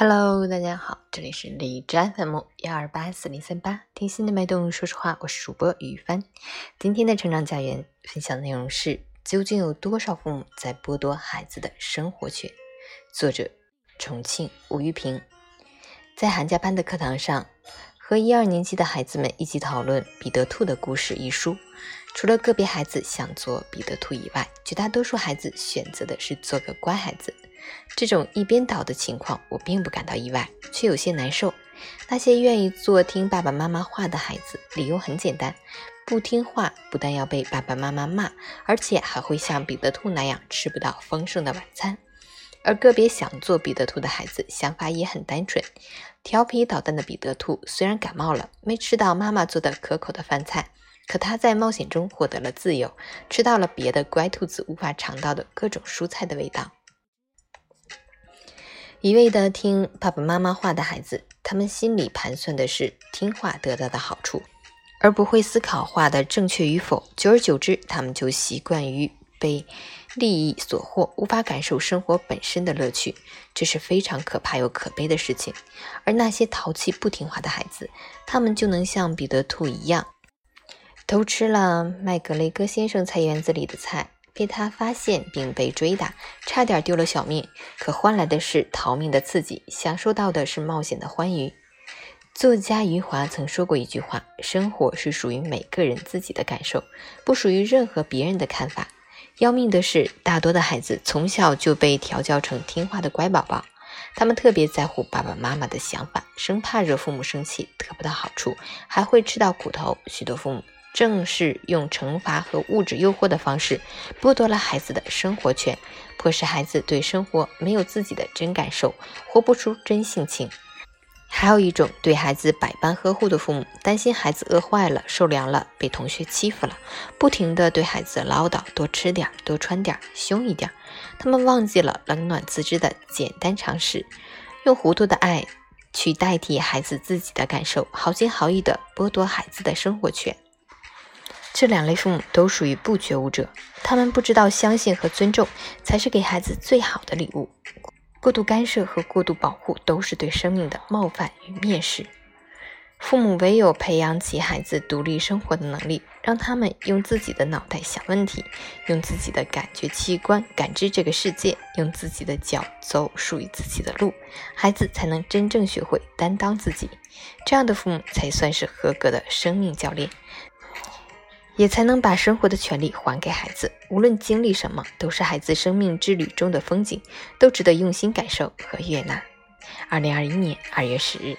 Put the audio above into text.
Hello，大家好，这里是李占 FM 幺二八四零三八，听心的脉动，说实话，我是主播雨帆。今天的成长家园分享内容是：究竟有多少父母在剥夺孩子的生活权？作者：重庆吴玉平。在寒假班的课堂上，和一二年级的孩子们一起讨论《彼得兔的故事》一书。除了个别孩子想做彼得兔以外，绝大多数孩子选择的是做个乖孩子。这种一边倒的情况，我并不感到意外，却有些难受。那些愿意做听爸爸妈妈话的孩子，理由很简单：不听话不但要被爸爸妈妈骂，而且还会像彼得兔那样吃不到丰盛的晚餐。而个别想做彼得兔的孩子，想法也很单纯。调皮捣蛋的彼得兔虽然感冒了，没吃到妈妈做的可口的饭菜，可他在冒险中获得了自由，吃到了别的乖兔子无法尝到的各种蔬菜的味道。一味的听爸爸妈妈话的孩子，他们心里盘算的是听话得到的好处，而不会思考话的正确与否。久而久之，他们就习惯于被利益所惑，无法感受生活本身的乐趣。这是非常可怕又可悲的事情。而那些淘气不听话的孩子，他们就能像彼得兔一样，偷吃了麦格雷戈先生菜园子里的菜。被他发现并被追打，差点丢了小命，可换来的是逃命的刺激，享受到的是冒险的欢愉。作家余华曾说过一句话：“生活是属于每个人自己的感受，不属于任何别人的看法。”要命的是，大多的孩子从小就被调教成听话的乖宝宝，他们特别在乎爸爸妈妈的想法，生怕惹父母生气得不到好处，还会吃到苦头。许多父母。正是用惩罚和物质诱惑的方式，剥夺了孩子的生活权，迫使孩子对生活没有自己的真感受，活不出真性情。还有一种对孩子百般呵护的父母，担心孩子饿坏了、受凉了、被同学欺负了，不停地对孩子唠叨：多吃点、多穿点、凶一点。他们忘记了冷暖自知的简单常识，用糊涂的爱去代替孩子自己的感受，好心好意地剥夺孩子的生活权。这两类父母都属于不觉悟者，他们不知道相信和尊重才是给孩子最好的礼物。过度干涉和过度保护都是对生命的冒犯与蔑视。父母唯有培养起孩子独立生活的能力，让他们用自己的脑袋想问题，用自己的感觉器官感知这个世界，用自己的脚走属于自己的路，孩子才能真正学会担当自己。这样的父母才算是合格的生命教练。也才能把生活的权利还给孩子。无论经历什么，都是孩子生命之旅中的风景，都值得用心感受和悦纳。二零二一年二月十日。